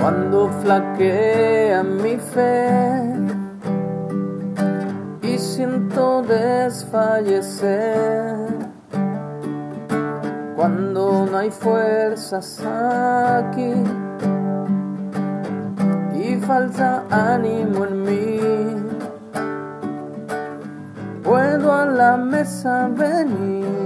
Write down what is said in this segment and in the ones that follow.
Cuando flaquea mi fe. Y siento desfallecer, cuando no hay fuerzas aquí. Y falta ánimo en mí, puedo a la mesa venir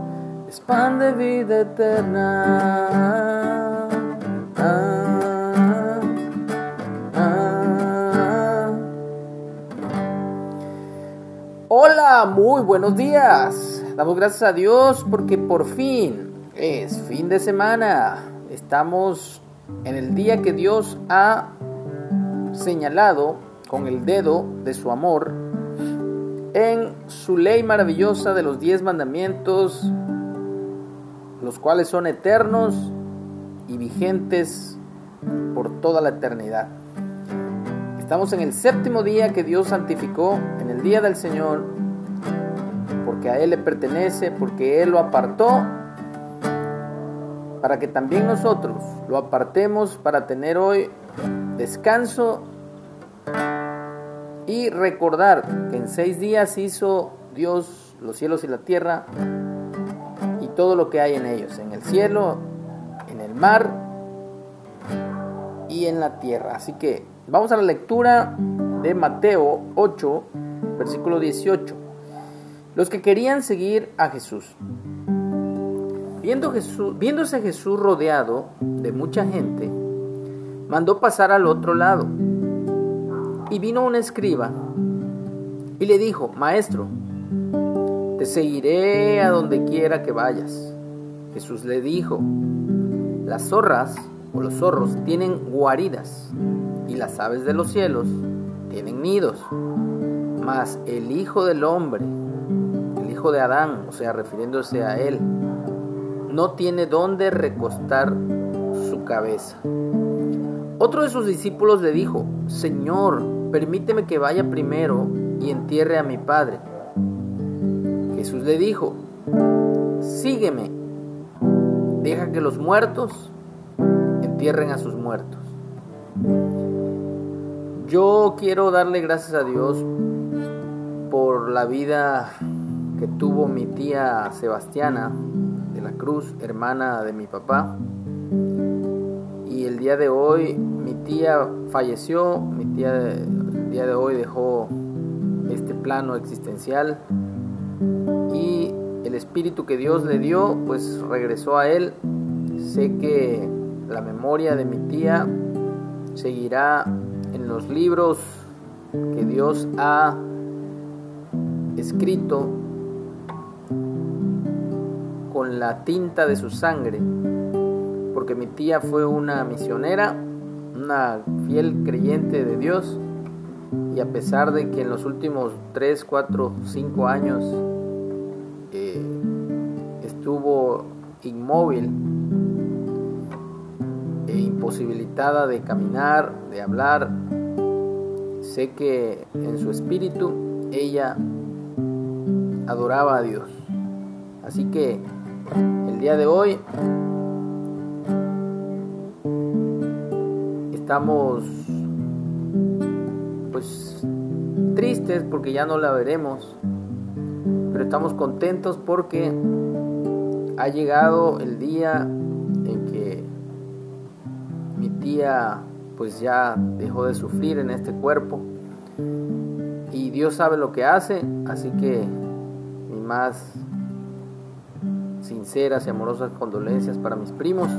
es pan de vida eterna. Ah, ah. Hola, muy buenos días. Damos gracias a Dios porque por fin es fin de semana. Estamos en el día que Dios ha señalado con el dedo de su amor en su ley maravillosa de los diez mandamientos los cuales son eternos y vigentes por toda la eternidad. Estamos en el séptimo día que Dios santificó, en el día del Señor, porque a Él le pertenece, porque Él lo apartó, para que también nosotros lo apartemos para tener hoy descanso y recordar que en seis días hizo Dios los cielos y la tierra, todo lo que hay en ellos, en el cielo, en el mar y en la tierra. Así que vamos a la lectura de Mateo 8, versículo 18. Los que querían seguir a Jesús. Viendo Jesús, viéndose Jesús rodeado de mucha gente, mandó pasar al otro lado. Y vino un escriba y le dijo, Maestro, te seguiré a donde quiera que vayas. Jesús le dijo, las zorras o los zorros tienen guaridas y las aves de los cielos tienen nidos, mas el Hijo del Hombre, el Hijo de Adán, o sea, refiriéndose a él, no tiene dónde recostar su cabeza. Otro de sus discípulos le dijo, Señor, permíteme que vaya primero y entierre a mi Padre. Jesús le dijo, sígueme, deja que los muertos entierren a sus muertos. Yo quiero darle gracias a Dios por la vida que tuvo mi tía Sebastiana de la Cruz, hermana de mi papá. Y el día de hoy mi tía falleció, mi tía día de hoy dejó este plano existencial y el espíritu que Dios le dio pues regresó a él. Sé que la memoria de mi tía seguirá en los libros que Dios ha escrito con la tinta de su sangre, porque mi tía fue una misionera, una fiel creyente de Dios, y a pesar de que en los últimos 3, 4, 5 años estuvo inmóvil e imposibilitada de caminar, de hablar. Sé que en su espíritu ella adoraba a Dios. Así que el día de hoy estamos pues tristes porque ya no la veremos, pero estamos contentos porque ha llegado el día en que mi tía pues ya dejó de sufrir en este cuerpo. Y Dios sabe lo que hace, así que mis más sinceras y amorosas condolencias para mis primos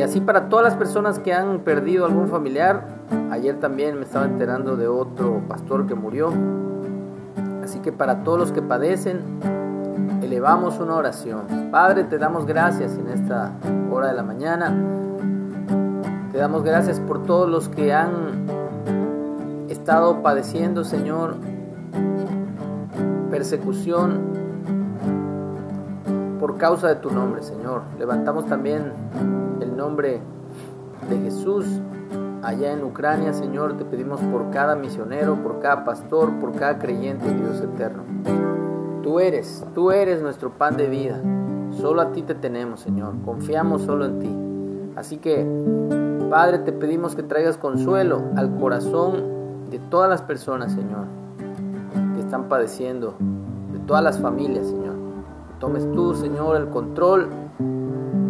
y así para todas las personas que han perdido algún familiar. Ayer también me estaba enterando de otro pastor que murió. Así que para todos los que padecen, elevamos una oración. Padre, te damos gracias en esta hora de la mañana. Te damos gracias por todos los que han estado padeciendo, Señor, persecución por causa de tu nombre, Señor. Levantamos también nombre de Jesús allá en Ucrania, Señor. Te pedimos por cada misionero, por cada pastor, por cada creyente, Dios eterno. Tú eres, tú eres nuestro pan de vida. Solo a ti te tenemos, Señor. Confiamos solo en ti. Así que, Padre, te pedimos que traigas consuelo al corazón de todas las personas, Señor, que están padeciendo, de todas las familias, Señor. tomes tú, Señor, el control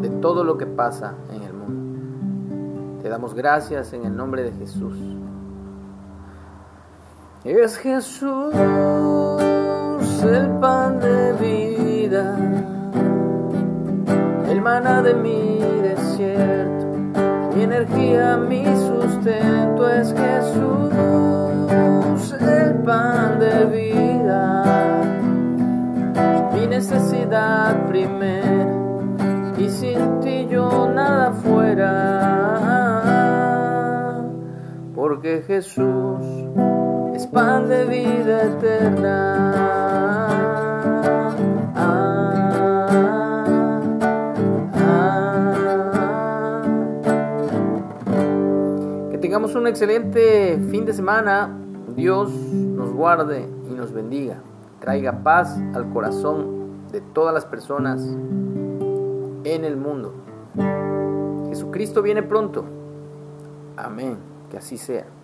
de todo lo que pasa en. Te damos gracias en el nombre de Jesús. Es Jesús el pan de vida, el maná de mi desierto, mi energía, mi sustento es Jesús el pan de vida, mi necesidad primera, Jesús es pan de vida eterna. Que tengamos un excelente fin de semana. Dios nos guarde y nos bendiga. Traiga paz al corazón de todas las personas en el mundo. Jesucristo viene pronto. Amén. Que así sea.